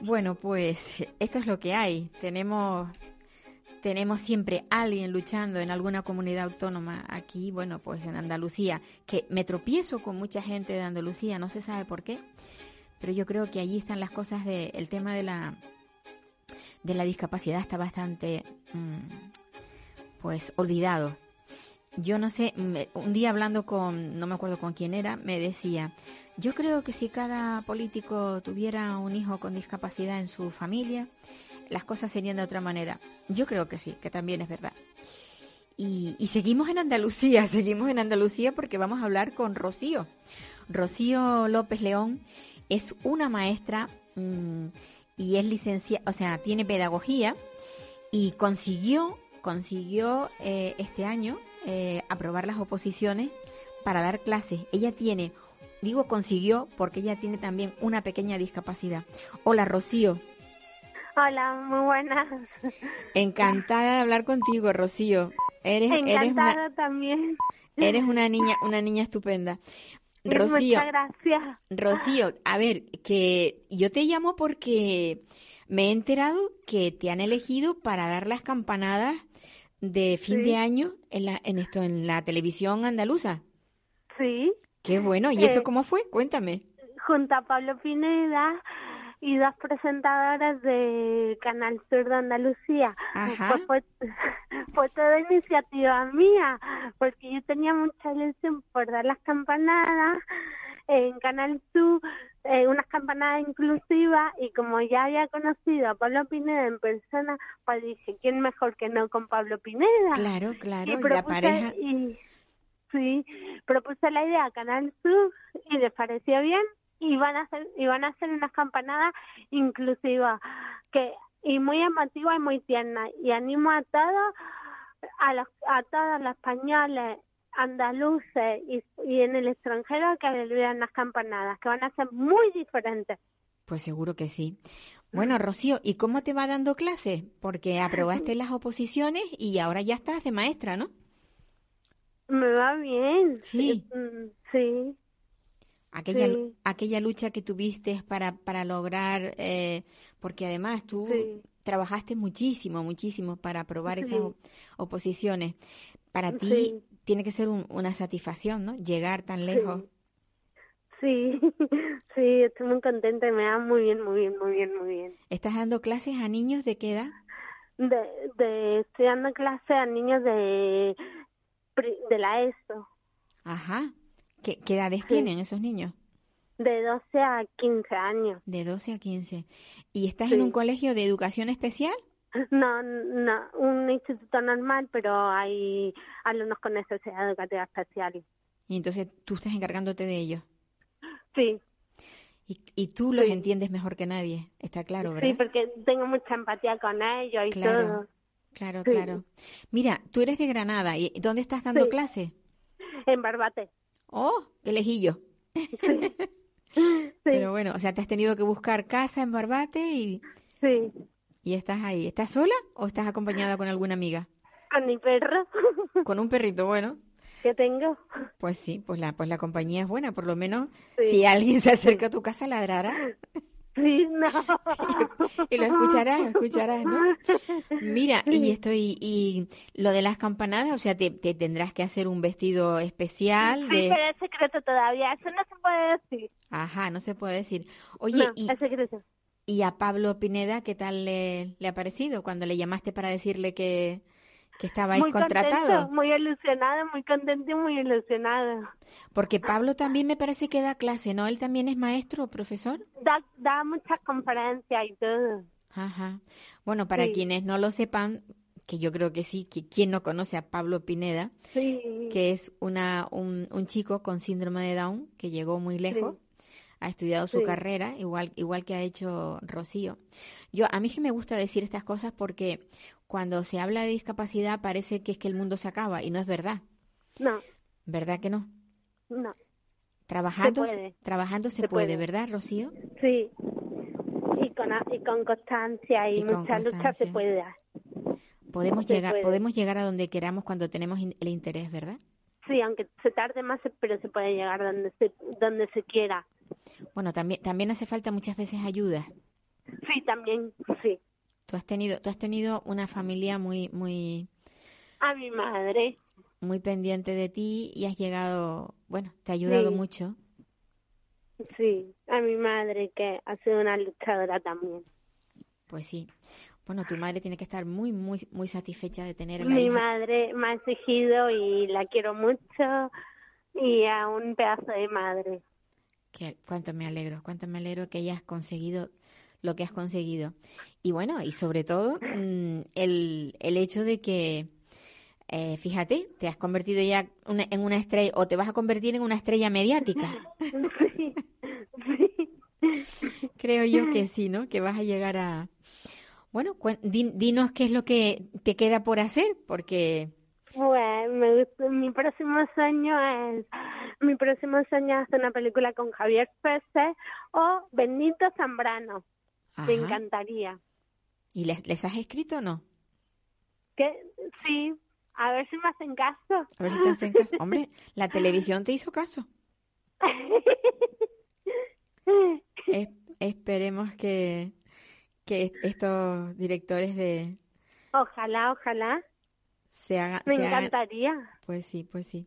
Bueno, pues esto es lo que hay. Tenemos tenemos siempre alguien luchando en alguna comunidad autónoma aquí, bueno, pues en Andalucía, que me tropiezo con mucha gente de Andalucía, no se sabe por qué, pero yo creo que allí están las cosas de el tema de la de la discapacidad está bastante mm, pues olvidado. Yo no sé, un día hablando con, no me acuerdo con quién era, me decía, yo creo que si cada político tuviera un hijo con discapacidad en su familia, las cosas serían de otra manera. Yo creo que sí, que también es verdad. Y, seguimos en Andalucía, [laughs] seguimos en Andalucía porque vamos a hablar con Rocío. Rocío López León es una maestra mm, y es licenciada, o sea, tiene pedagogía y consiguió consiguió eh, este año eh, aprobar las oposiciones para dar clases. Ella tiene, digo consiguió porque ella tiene también una pequeña discapacidad. Hola, Rocío. Hola, muy buenas. Encantada de hablar contigo, Rocío. Eres, eres una, también. Eres una niña, una niña estupenda. Rocío. Muchas gracias. Rocío, a ver, que yo te llamo porque me he enterado que te han elegido para dar las campanadas de fin de año en, la, en esto en la televisión andaluza. Sí. Qué bueno. ¿Y eso eh, cómo fue? Cuéntame. Junto a Pablo Pineda y dos presentadoras de Canal Sur de Andalucía. Ajá. Pues [laughs] fue, toda iniciativa mía, porque yo tenía mucha ilusión por dar las campanadas en Canal Sur, eh, unas campanadas inclusivas, y como ya había conocido a Pablo Pineda en persona, pues dije, ¿quién mejor que no con Pablo Pineda? Claro, claro, y, la pareja... Y, sí, propuse la idea a Canal Sur y les pareció bien y van a hacer y van a hacer unas campanadas inclusivas que y muy emotiva y muy tierna. Y animo a todos a los a todos los españoles andaluces y, y en el extranjero que vean las campanadas que van a ser muy diferentes. Pues seguro que sí. Bueno Rocío y cómo te va dando clase porque aprobaste las oposiciones y ahora ya estás de maestra no me va bien sí sí Aquella, aquella lucha que tuviste para, para lograr, eh, porque además tú trabajaste muchísimo, muchísimo para aprobar esas oposiciones. Para ti tiene que ser una satisfacción, ¿no? Llegar tan lejos. Sí, [laughs] sí, estoy muy contenta y me da muy bien, muy bien, muy bien, muy bien. ¿Estás dando clases a niños de qué edad? De, de estoy dando clases a niños de, de la ESO. Ajá. ¿Qué, edades tienen esos niños? De 12 a 15 años. De 12 a 15. ¿Y estás en un colegio de educación especial? No, no, un instituto normal, pero hay alumnos con necesidad educativa especial. Y entonces tú estás encargándote de ellos. Sí. Y, y tú los entiendes mejor que nadie, está claro, ¿verdad? Sí, porque tengo mucha empatía con ellos y claro, todo. Claro, claro. Mira, tú eres de Granada, ¿y dónde estás dando clase? En Barbate. Oh, qué lejillo. [laughs] Pero bueno, o sea, te has tenido que buscar casa en Barbate y... Sí. ¿Y estás ahí? ¿Estás sola o estás acompañada con alguna amiga? Con mi perro. [laughs] Con un perrito, bueno. ¿Qué tengo? Pues sí, pues la, pues la compañía es buena, por lo menos si alguien se acerca a tu casa ladrará. [laughs] Sí, no. [laughs] y lo escucharás, escucharás, ¿no? Mira, y estoy, y lo de las campanadas, o sea, te, tendrás que hacer un vestido especial. Sí, pero es secreto todavía, eso no se puede decir. Ajá, no se puede decir. Oye, y, es secreto. ¿y a Pablo Pineda qué tal le, le ha parecido cuando le llamaste para decirle que, que estabais muy contratados. muy ilusionada, muy contento y muy ilusionada. Porque Pablo también me parece que da clase, ¿no? Él también es maestro o profesor. Da, da muchas conferencias y todo. Ajá. Bueno, para quienes no lo sepan, que yo creo que sí, que quien no conoce a Pablo Pineda, que es una, un, un, chico con síndrome de Down que llegó muy lejos, ha estudiado su carrera, igual, igual que ha hecho Rocío. Yo, a mí que me gusta decir estas cosas porque cuando se habla de discapacidad parece que es que el mundo se acaba y no es verdad. No. ¿Verdad que no? No. Trabajando se puede, trabajando se, puede, ¿verdad, Rocío? Sí. Y con, y con constancia y, mucha lucha se puede dar. Podemos llegar, podemos llegar a donde queramos cuando tenemos el interés, ¿verdad? Sí, aunque se tarde más, pero se puede llegar donde se, donde se quiera. Bueno, también, también hace falta muchas veces ayuda. Sí, también, sí. Tú has tenido, tú has tenido una familia muy, muy. A mi madre. Muy pendiente de ti y has llegado, bueno, te ha ayudado mucho. Sí, a mi madre que ha sido una luchadora también. Pues sí. Bueno, tu madre tiene que estar muy, muy, muy satisfecha de tener. Mi madre me ha exigido y la quiero mucho y a un pedazo de madre. Que, cuánto me alegro, cuánto me alegro que hayas conseguido lo que has conseguido. Y bueno, y sobre todo mm, el, el hecho de que, eh, fíjate, te has convertido ya en una estrella, o te vas a convertir en una estrella mediática. Creo yo que sí, ¿no? Que vas a llegar a... Bueno, dinos qué es lo que te queda por hacer, porque... Bueno, mi próximo sueño es mi próximo sueño es hacer una película con Javier Pérez o Benito Zambrano. Me encantaría. ¿Y les, les has escrito o no? Que sí, A ver si me hacen caso. A ver si te hacen caso. Hombre, la televisión te hizo caso. [laughs] esperemos que, que estos directores de... Ojalá, ojalá. Se hagan... Me encantaría. Pues sí, pues sí.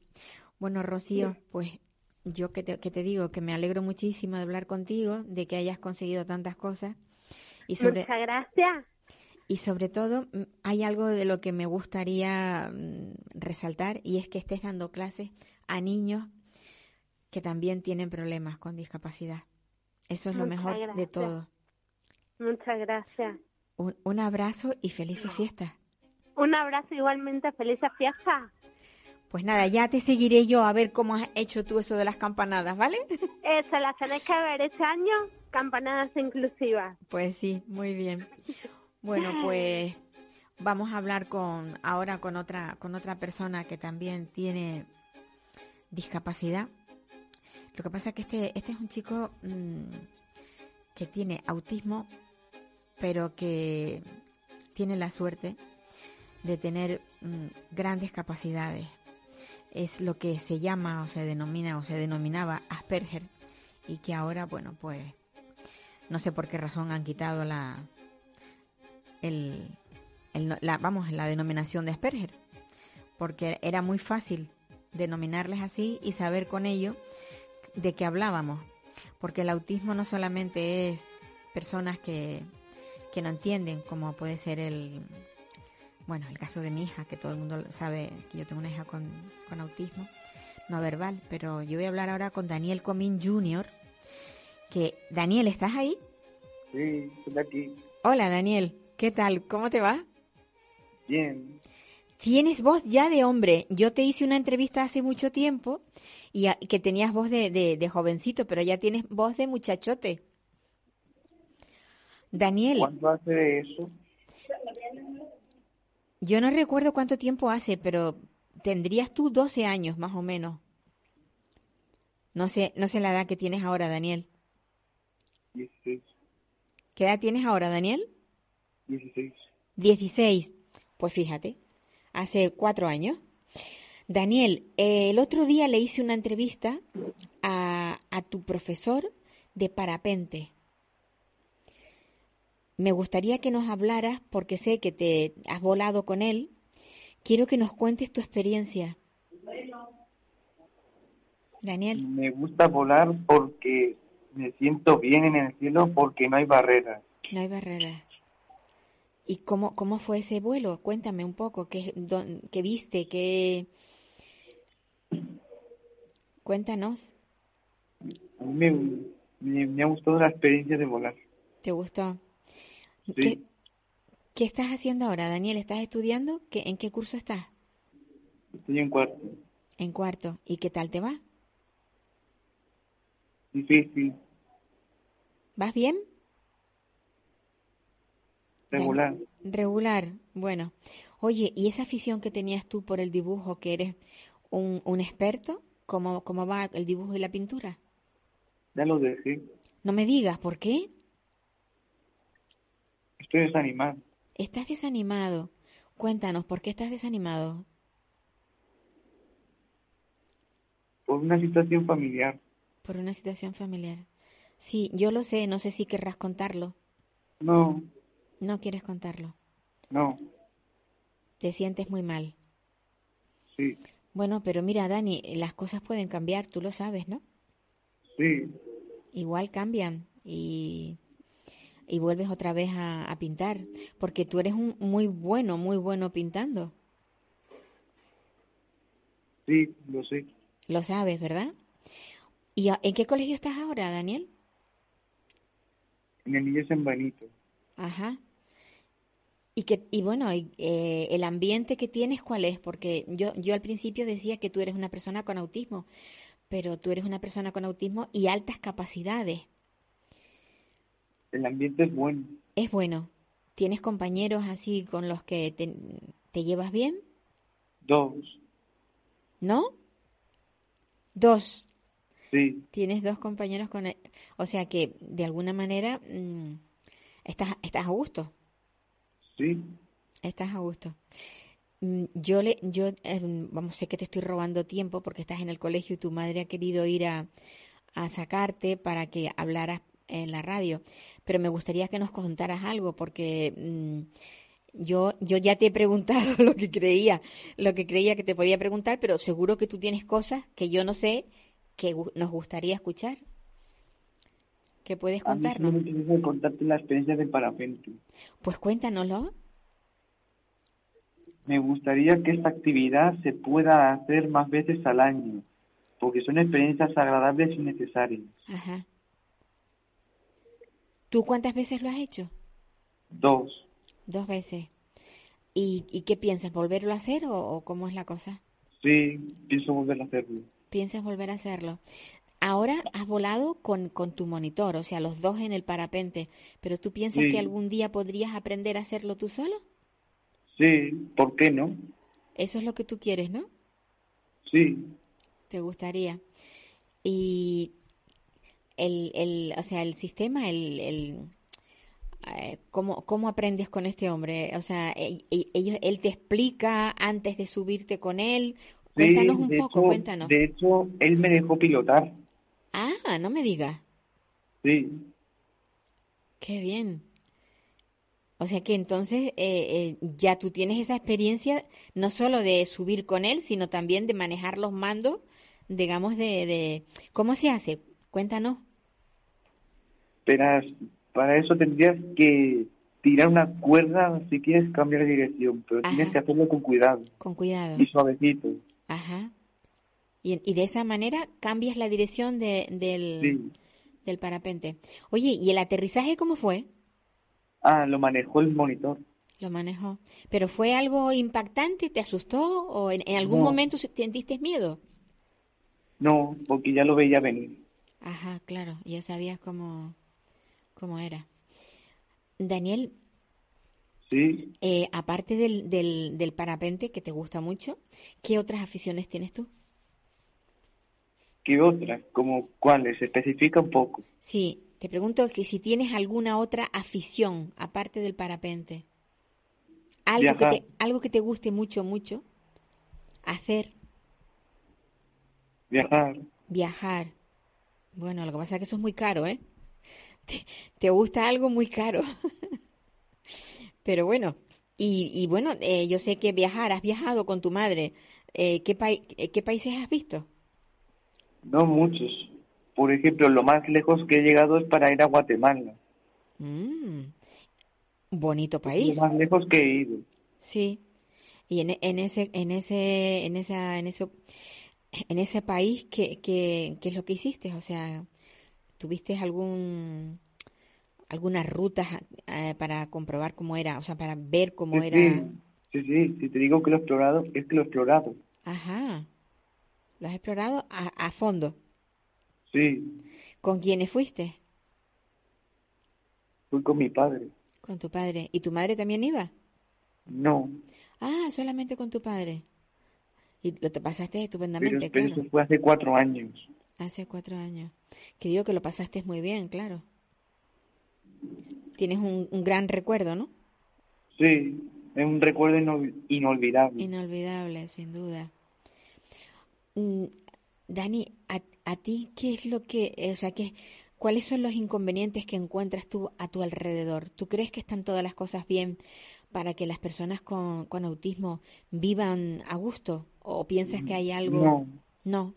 Bueno, Rocío, pues yo que te, que te digo que me alegro muchísimo de hablar contigo, de que hayas conseguido tantas cosas. Y sobre, Muchas gracias. Y sobre todo, mm, hay algo de lo que me gustaría mm, resaltar y es que estés dando clases a niños que también tienen problemas con discapacidad. Eso es lo mejor de todo. Muchas gracias. Un, un abrazo y felices fiestas. Un abrazo igualmente, felices fiestas. Pues nada, ya te seguiré yo a ver cómo has hecho tú eso de las campanadas, ¿vale? Eso, las tenés que ver este año, campanadas inclusivas. Pues sí, muy bien. Bueno, pues vamos a hablar con ahora con otra con otra persona que también tiene discapacidad. Lo que pasa es que este este es un chico mm, que tiene autismo, pero que tiene la suerte de tener mm, grandes capacidades es lo que se llama o se denomina o se denominaba Asperger y que ahora, bueno, pues no sé por qué razón han quitado la, el, la vamos, la denominación de Asperger, porque era muy fácil denominarles así y saber con ello de qué hablábamos, porque el autismo no solamente es personas que, que no entienden, como puede ser el, bueno, el caso de mi hija, que todo el mundo sabe que yo tengo una hija con, autismo no verbal, pero yo voy a hablar ahora con Daniel Comín Jr., que Daniel, ¿estás ahí? Sí, estoy aquí. Hola Daniel, ¿qué tal? ¿Cómo te va? Bien. Tienes voz ya de hombre. Yo te hice una entrevista hace mucho tiempo y que tenías voz de, de, jovencito, pero ya tienes voz de muchachote. Daniel. ¿Cuándo hace eso? Yo no recuerdo cuánto tiempo hace, pero tendrías tú 12 años más o menos. No sé, no sé la edad que tienes ahora, Daniel. 16. ¿Qué edad tienes ahora, Daniel? 16. 16. Pues fíjate, hace cuatro años. Daniel, el otro día le hice una entrevista a, a tu profesor de parapente me gustaría que nos hablaras, porque sé que te has volado con él. Quiero que nos cuentes tu experiencia. Daniel. Me gusta volar porque me siento bien en el cielo porque no hay barreras. No hay barreras. ¿Y cómo, cómo fue ese vuelo? Cuéntame un poco, ¿qué, qué viste? ¿Qué... Cuéntanos. A mí me, me ha gustado la experiencia de volar. ¿Te gustó? ¿Qué, estás haciendo ahora, Daniel? ¿Estás estudiando? ¿Qué, ¿En qué curso estás? Estoy en cuarto. En cuarto. ¿Y qué tal te va? Difícil. ¿Vas bien? Regular. Regular, bueno. Oye, ¿y esa afición que tenías tú por el dibujo, que eres un, un experto? ¿Cómo, ¿Cómo va el dibujo y la pintura? Ya lo dejé. No me digas, ¿por qué? Estoy desanimado. ¿Estás desanimado? Cuéntanos, ¿por qué estás desanimado? Por una situación familiar. Por una situación familiar. Sí, yo lo sé, no sé si querrás contarlo. No. No quieres contarlo. No. Te sientes muy mal. Sí. Bueno, pero mira, Dani, las cosas pueden cambiar, tú lo sabes, ¿no? Sí. Igual cambian y y vuelves otra vez a, pintar, porque tú eres un muy bueno, muy bueno pintando. Sí, lo sé. Lo sabes, ¿verdad? ¿Y en qué colegio estás ahora, Daniel? En el Niño San Benito. Ajá. Y, que, y bueno, eh, el ambiente que tienes, ¿cuál es? Porque yo, yo al principio decía que tú eres una persona con autismo, pero tú eres una persona con autismo y altas capacidades. El ambiente es bueno. Es bueno. ¿Tienes compañeros así con los que te, llevas bien? Dos. ¿No? Dos. Sí. Tienes dos compañeros con... E, o sea que de alguna manera mm, estás, estás a gusto. Sí. Estás a gusto. mm, yo le, yo, em, vamos, sé que te estoy robando tiempo porque estás en el colegio y tu madre ha querido ir a, a sacarte para que hablaras en la radio, pero me gustaría que nos contaras algo porque mm, yo, yo ya te he preguntado [laughs] lo que creía, lo que creía que te podía preguntar, pero seguro que tú tienes cosas que yo no sé que nos gustaría escuchar. ¿Qué puedes contarnos? A mí me contarte la experiencia del parapente. Pues cuéntanoslo. Me gustaría que esta actividad se pueda hacer más veces al año, porque son experiencias agradables y necesarias. Ajá. ¿Tú cuántas veces lo has hecho? Dos. Dos veces. ¿Y, y qué piensas? ¿Volverlo a hacer o, cómo es la cosa? Sí, pienso volver a hacerlo. ¿Piensas volver a hacerlo? Ahora has volado con, con tu monitor, o sea, los dos en el parapente, pero ¿tú piensas que algún día podrías aprender a hacerlo tú solo? Sí, ¿por qué no? Eso es lo que tú quieres, ¿no? Sí. ¿Te gustaría? Y el, el o sea, el sistema, el, el eh, ¿cómo, ¿cómo aprendes con este hombre? O sea, e, e, ellos, él te explica antes de subirte con él. Cuéntanos un poco, cuéntanos. De hecho, él me dejó pilotar. Ah, no me digas. Sí. Qué bien. O sea que entonces eh, eh, ya tú tienes esa experiencia no solo de subir con él, sino también de manejar los mandos, digamos, de... de... ¿Cómo se hace? Cuéntanos. Pero para eso tendrías que tirar una cuerda si quieres cambiar de dirección, pero tienes que hacerlo con cuidado. Con cuidado. Y suavecito. Ajá. Y, de esa manera cambias la dirección de, del, del parapente. Oye, ¿y el aterrizaje cómo fue? Ah, lo manejó el monitor. Lo manejó. ¿Pero fue algo impactante? ¿Te asustó? ¿O en, algún momento sentiste miedo? No, porque ya lo veía venir. Ajá, claro, ya sabías cómo, cómo era. Daniel. Sí. Eh, aparte del, del, del parapente, que te gusta mucho, ¿qué otras aficiones tienes tú? ¿Qué otras? ¿Como cuáles? Especifica un poco. Sí, te pregunto que si tienes alguna otra afición aparte del parapente. Algo que, te, algo que te guste mucho, mucho hacer. Viajar. Viajar. Bueno, lo que pasa es que eso es muy caro, ¿eh? [laughs] Te, gusta algo muy caro. [laughs] Pero bueno, y, y bueno, eh, yo sé que viajar, has viajado con tu madre. Eh, ¿qué, eh, ¿Qué países has visto? No muchos. Por ejemplo, lo más lejos que he llegado es para ir a Guatemala. Mm, bonito país. lo más lejos que he ido. Sí. Y en, en ese, en ese, en esa, en ese, en ese país, ¿qué, qué, qué es lo que hiciste? O sea, ¿tuviste algún algunas rutas eh, para comprobar cómo era, o sea, para ver cómo era? Sí, sí, si te digo que lo he explorado, es que lo he explorado. Ajá. ¿Lo has explorado a, a fondo? Sí. ¿Con quiénes fuiste? Fui con mi padre. Con tu padre. ¿Y tu madre también iba? No. Ah, solamente con tu padre. Y lo te pasaste estupendamente, pero, eso fue hace cuatro años. Hace cuatro años. Que digo que lo pasaste muy bien, claro. Tienes un, un gran recuerdo, ¿no? Sí, es un recuerdo inolvidable. Inolvidable, sin duda. Mm, Dani, a, a, ti, ¿qué es lo que, o sea, qué, cuáles son los inconvenientes que encuentras tú a tu alrededor? ¿Tú crees que están todas las cosas bien para que las personas con, con autismo vivan a gusto? ¿O piensas que hay algo? No. No.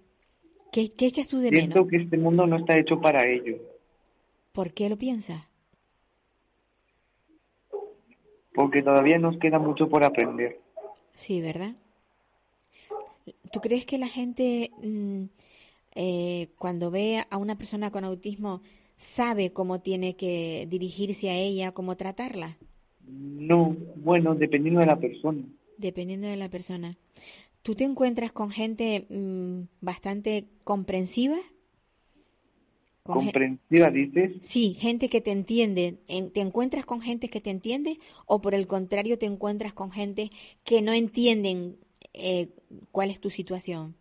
¿Qué, qué echas tú de Siento menos? que este mundo no está hecho para ello. ¿Por qué lo piensas? Porque todavía nos queda mucho por aprender. Sí, ¿verdad? ¿Tú crees que la gente mm, eh, cuando ve a una persona con autismo sabe cómo tiene que dirigirse a ella, cómo tratarla? No, bueno, dependiendo de la persona. Dependiendo de la persona. ¿Tú te encuentras con gente mm, bastante comprensiva? Con ¿Comprensiva dices? Sí, gente que te entiende. ¿Te encuentras con gente que te entiende o por el contrario te encuentras con gente que no entienden eh, cuál es tu situación?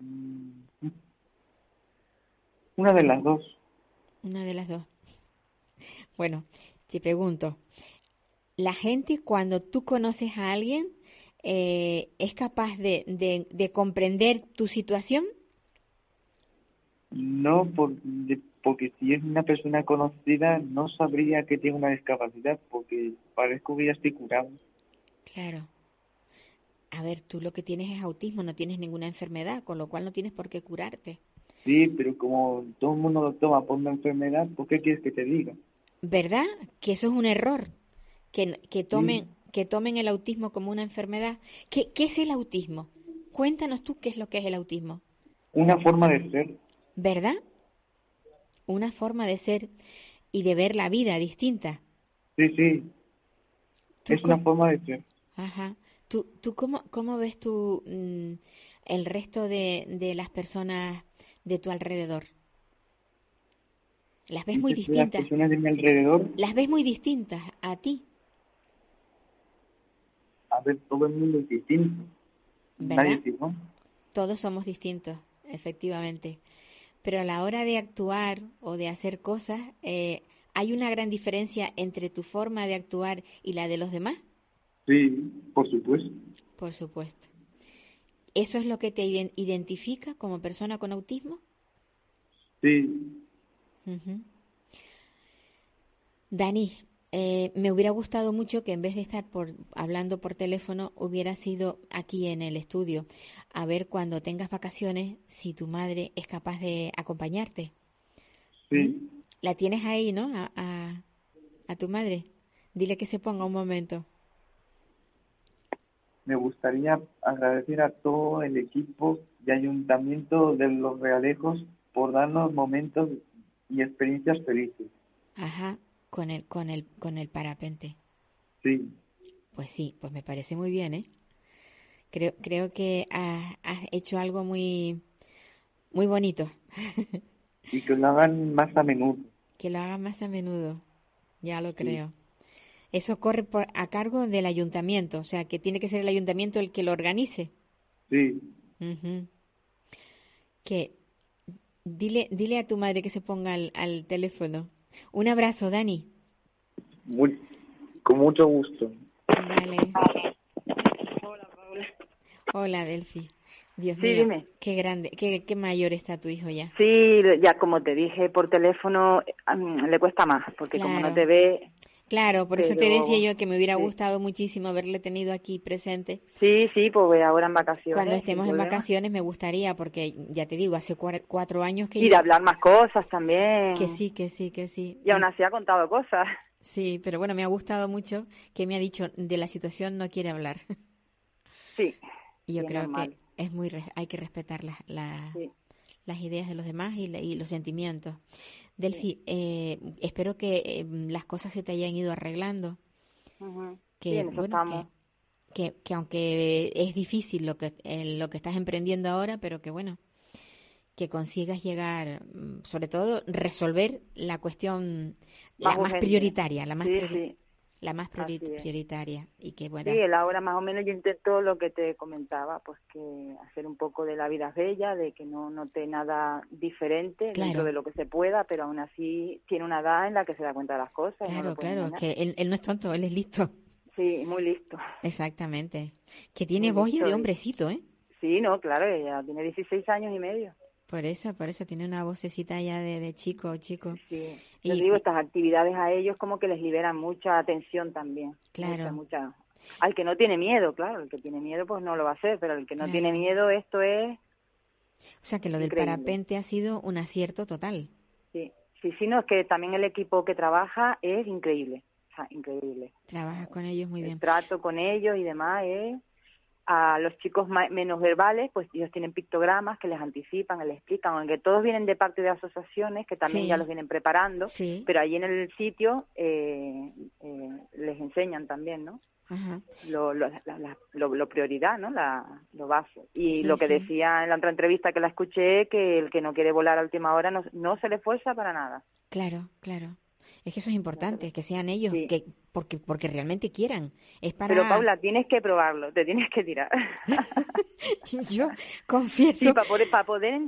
Mm. Una de las dos. Una de las dos. [laughs] Bueno, te pregunto, la gente cuando tú conoces a alguien, eh, es capaz de, de, comprender tu situación? No, por, porque si es una persona conocida no sabría que tiene una discapacidad porque parezco que ya estoy curado. Claro. A ver, tú lo que tienes es autismo, no tienes ninguna enfermedad, con lo cual no tienes por qué curarte. Sí, pero como todo el mundo lo toma por una enfermedad, ¿por qué quieres que te diga? ¿Verdad? Que eso es un error. Que, que tomen, que tomen el autismo como una enfermedad. ¿Qué, ¿Qué es el autismo? Cuéntanos tú qué es lo que es el autismo. Una forma de ser. ¿Verdad? Una forma de ser y de ver la vida distinta. Sí, sí. Es una forma de ser. Ajá. ¿Tú, tú cómo, cómo ves tú mm, el resto de, de las personas de tu alrededor? ¿Las ves muy distintas? Las personas de mi alrededor. ¿Las ves muy distintas a ti? A ver, todo el mundo es distinto. Nadie es Todos somos distintos, efectivamente. Pero a la hora de actuar o de hacer cosas, eh, ¿hay una gran diferencia entre tu forma de actuar y la de los demás? Sí, por supuesto. Por supuesto. ¿Eso es lo que te identifica como persona con autismo? Sí. Dani, eh, me hubiera gustado mucho que en vez de estar por, hablando por teléfono, hubiera sido aquí en el estudio, a ver cuando tengas vacaciones si tu madre es capaz de acompañarte. Sí. ¿Mm? La tienes ahí, ¿no? A, a, tu madre. Dile que se ponga un momento. Me gustaría agradecer a todo el equipo de ayuntamiento de Los Realejos por darnos momentos y experiencias felices. Ajá, con el, con el, con el parapente. Sí. Pues sí, pues me parece muy bien, ¿eh? Creo, creo que has, hecho algo muy, muy bonito. y que lo hagan más a menudo. Que lo hagan más a menudo, ya lo creo. Eso corre por, a cargo del ayuntamiento, o sea, que tiene que ser el ayuntamiento el que lo organice. Sí. Que Dile, dile a tu madre que se ponga al, teléfono. Un abrazo, Dani. con mucho gusto. Vale. Hola, Delfi. Dios sí, mío, dime. qué grande, qué, qué mayor está tu hijo ya. Sí, ya como te dije por teléfono, le cuesta más, porque como no te ve, Claro, por eso te decía yo que me hubiera gustado muchísimo haberle tenido aquí presente. Sí, sí, pues ahora en vacaciones. Cuando estemos en vacaciones me gustaría, porque ya te digo, hace cuatro años que... Y de hablar más cosas también. Que sí, que sí, que sí. Y aún así ha contado cosas. Sí, pero bueno, me ha gustado mucho que me ha dicho de la situación no quiere hablar. Sí. Y yo creo que es muy hay que respetar las, las ideas de los demás y, y los sentimientos. Delfi, eh, espero que eh, las cosas se te hayan ido arreglando. que, bueno, que, que, aunque es difícil lo que, eh, lo que estás emprendiendo ahora, pero que bueno, que consigas llegar, mm, sobre todo resolver la cuestión la más prioritaria, la más prioritaria la más prioritaria. Y que bueno sí ahora más o menos yo intento lo que te comentaba pues que hacer un poco de la vida bella de que no note nada diferente dentro de lo que se pueda pero aún así tiene una edad en la que se da cuenta de las cosas claro claro que él, no es tonto él es listo. Sí muy listo. Exactamente. Que tiene voz de hombrecito eh sí no claro ya tiene 16 años y medio por eso, por eso tiene una vocecita ya de, de chico, chico. Sí, yo digo, estas actividades a ellos como que les liberan mucha atención también. Claro. Mucha, Al que no tiene miedo, claro, el que tiene miedo pues no lo va a hacer, pero el que no tiene miedo esto es... O sea que lo del parapente ha sido un acierto total. Sí, sí, sí, no, es que también el equipo que trabaja es increíble, o sea, increíble. Trabajas con ellos muy bien. El trato con ellos y demás es a los chicos menos verbales, pues ellos tienen pictogramas que les anticipan, les explican, aunque todos vienen de parte de asociaciones que también ya los vienen preparando, pero ahí en el sitio eh, eh, les enseñan también, ¿no? Lo, lo, lo, prioridad, ¿no? La, lo base. Y lo que decía en la otra entrevista que la escuché, que el que no quiere volar a última hora no, no se le esfuerza para nada. Claro, claro. Es que eso es importante, que sean ellos, que porque porque realmente quieran. Es para... Pero Paula, tienes que probarlo, te tienes que tirar. [laughs] Yo confieso. Sí, para poder, para poder,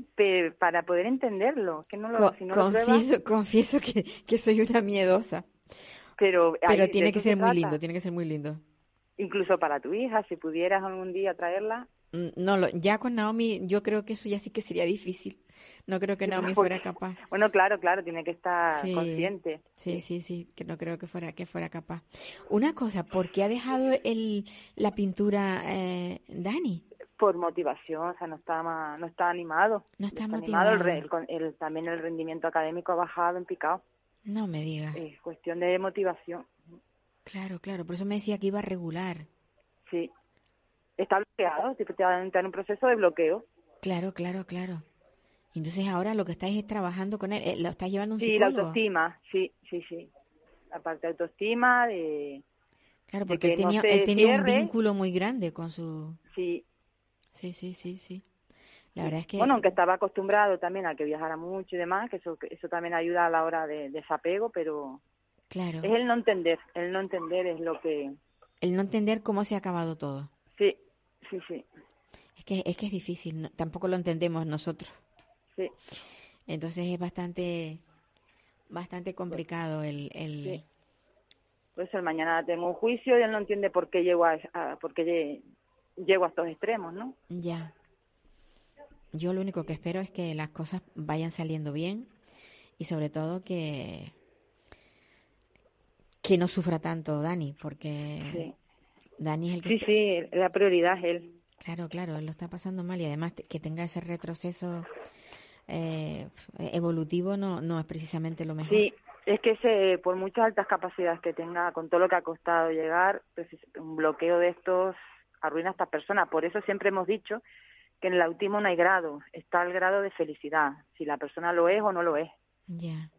para poder entenderlo. Que no lo, si no confieso, confieso que, que soy una miedosa. Pero, pero tiene que ser muy lindo, tiene que ser muy lindo. incluso para tu hija, si pudieras algún día traerla. No, lo, ya con Naomi yo creo que eso ya sí que sería difícil. No creo que Naomi fuera capaz. Bueno, claro, claro, tiene que estar consciente. Sí, sí, sí, que no creo que fuera que fuera capaz. Una cosa, ¿por qué ha dejado el, la pintura eh, Dani? Por motivación, o sea, no está no está animado. No está, motivado. El, también el rendimiento académico ha bajado en picado. No me diga. Es cuestión de motivación. Claro, claro, por eso me decía que iba a regular. Sí. Está bloqueado, entrar en un proceso de bloqueo. Claro, claro, claro. Entonces ahora lo que estáis es trabajando con él, eh, ¿lo estás llevando un sí, psicólogo? Sí, la autoestima, sí, sí, sí. La parte de autoestima, de... Claro, porque él tenía, él tenía un vínculo muy grande con su... Sí. Sí, sí, sí, sí. La verdad es que... Bueno, aunque estaba acostumbrado también a que viajara mucho y demás, que eso, eso también ayuda a la hora de desapego, pero... Claro. Es el no entender, el no entender es lo que... El no entender cómo se ha acabado todo. Sí, sí, sí. Es que es, que es difícil, tampoco lo entendemos nosotros. Sí. Entonces es bastante bastante complicado el... el... Sí. Pues el mañana tengo un juicio y él no entiende por qué llego a, por qué llego a estos extremos, ¿no? Ya. Yo lo único que espero es que las cosas vayan saliendo bien y sobre todo que que no sufra tanto Dani, porque Dani es el que... Sí, sí, la prioridad es él. Claro, claro, él lo está pasando mal y además que tenga ese retroceso eh, evolutivo no, no es precisamente lo mejor. Sí, es que por muchas altas capacidades que tenga, con todo lo que ha costado llegar, pues, un bloqueo de estos arruina a estas personas. Por eso siempre hemos dicho que en el autismo no hay grado, está el grado de felicidad, si la persona lo es o no lo es. Ya.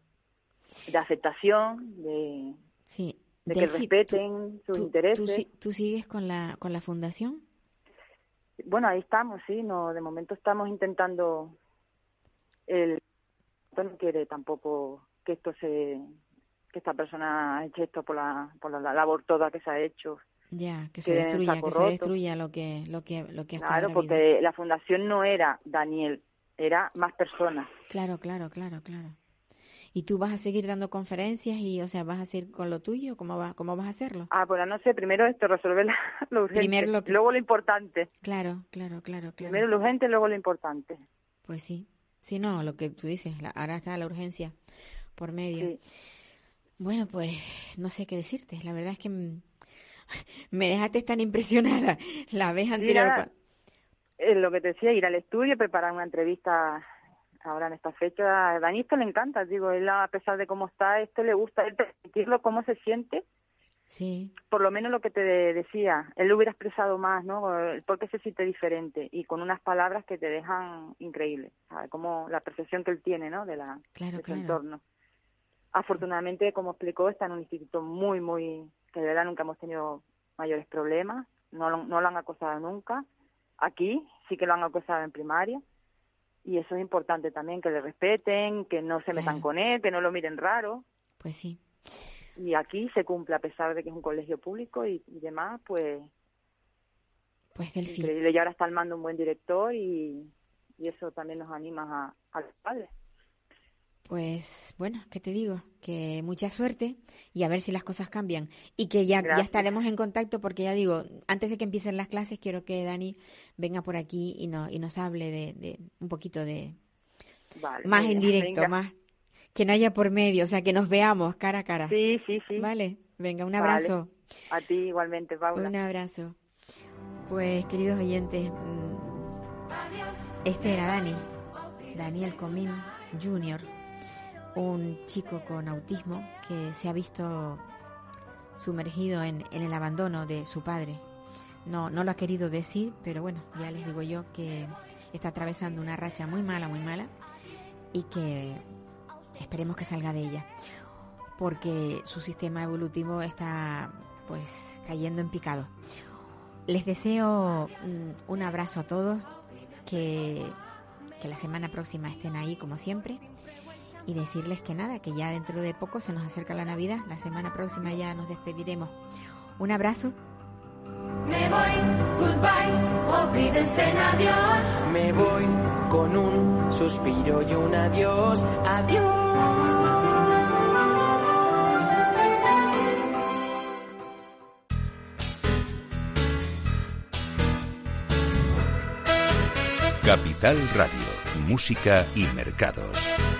De aceptación, de, sí. De que respeten sus intereses. ¿tú, sigues con la, con la fundación? Bueno, ahí estamos, sí, no, de momento estamos intentando el no quiere tampoco que esto se que esta persona eche esto por la por la labor toda que se ha hecho ya que se destruya que se destruya lo que lo que lo que claro porque la fundación no era Daniel era más personas claro claro claro claro y tú vas a seguir dando conferencias y o sea vas a seguir con lo tuyo cómo va cómo vas a hacerlo ah pues no sé primero esto resolver [laughs] lo urgente. Primero lo luego lo importante. Claro claro claro claro. Primero lo urgente luego lo importante. Pues sí. Sí, no, lo que tú dices, ahora está la urgencia por medio. Bueno, pues no sé qué decirte. La verdad es que [laughs] me dejaste tan impresionada [laughs] la vez anterior. Es lo que te decía, ir al estudio, preparar una entrevista ahora en esta fecha. A le encanta, digo, él a pesar de cómo está, esto le gusta, él permitirlo, cómo se siente Sí. Por lo menos lo que te decía, él lo hubiera expresado más, ¿no? Porque se siente diferente y con unas palabras que te dejan increíble, ¿sabes? Como la percepción que él tiene, ¿no? De, la, claro, su entorno. Afortunadamente, como explicó, está en un instituto muy, muy, que de verdad nunca hemos tenido mayores problemas, no lo, no lo han acosado nunca. Aquí sí que lo han acosado en primaria y eso es importante también, que le respeten, que no se metan con él, que no lo miren raro. Pues sí y aquí se cumple a pesar de que es un colegio público y, demás, pues pues del increíble. Y ahora está al mando un buen director y, y eso también nos anima a, a los padres. Pues bueno, ¿qué te digo? Que mucha suerte y a ver si las cosas cambian. Y que ya, ya estaremos en contacto porque ya digo, antes de que empiecen las clases quiero que Dani venga por aquí y, no, y nos hable de, de un poquito de... más en directo, más que no haya por medio, o sea, que nos veamos cara a cara. Sí, sí, sí. Vale, venga, un abrazo. A ti igualmente, Paula. Un abrazo. Pues, queridos oyentes, mm, este era Dani, Daniel Comín Jr., un chico con autismo que se ha visto sumergido en, en el abandono de su padre. No, no lo ha querido decir, pero bueno, ya les digo yo que está atravesando una racha muy mala, muy mala, y que esperemos que salga de ella, porque su sistema evolutivo está pues cayendo en picado. Les deseo mm, un abrazo a todos, que, que la semana próxima estén ahí como siempre y decirles que nada, que ya dentro de poco se nos acerca la Navidad, la semana próxima ya nos despediremos. Un abrazo. Me voy, goodbye, olvídense en adiós. Me voy con un suspiro y un adiós, adiós. Capital Radio, Música y Mercados.